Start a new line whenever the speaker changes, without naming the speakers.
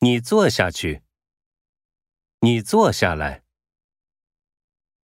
你坐下去。你坐下来。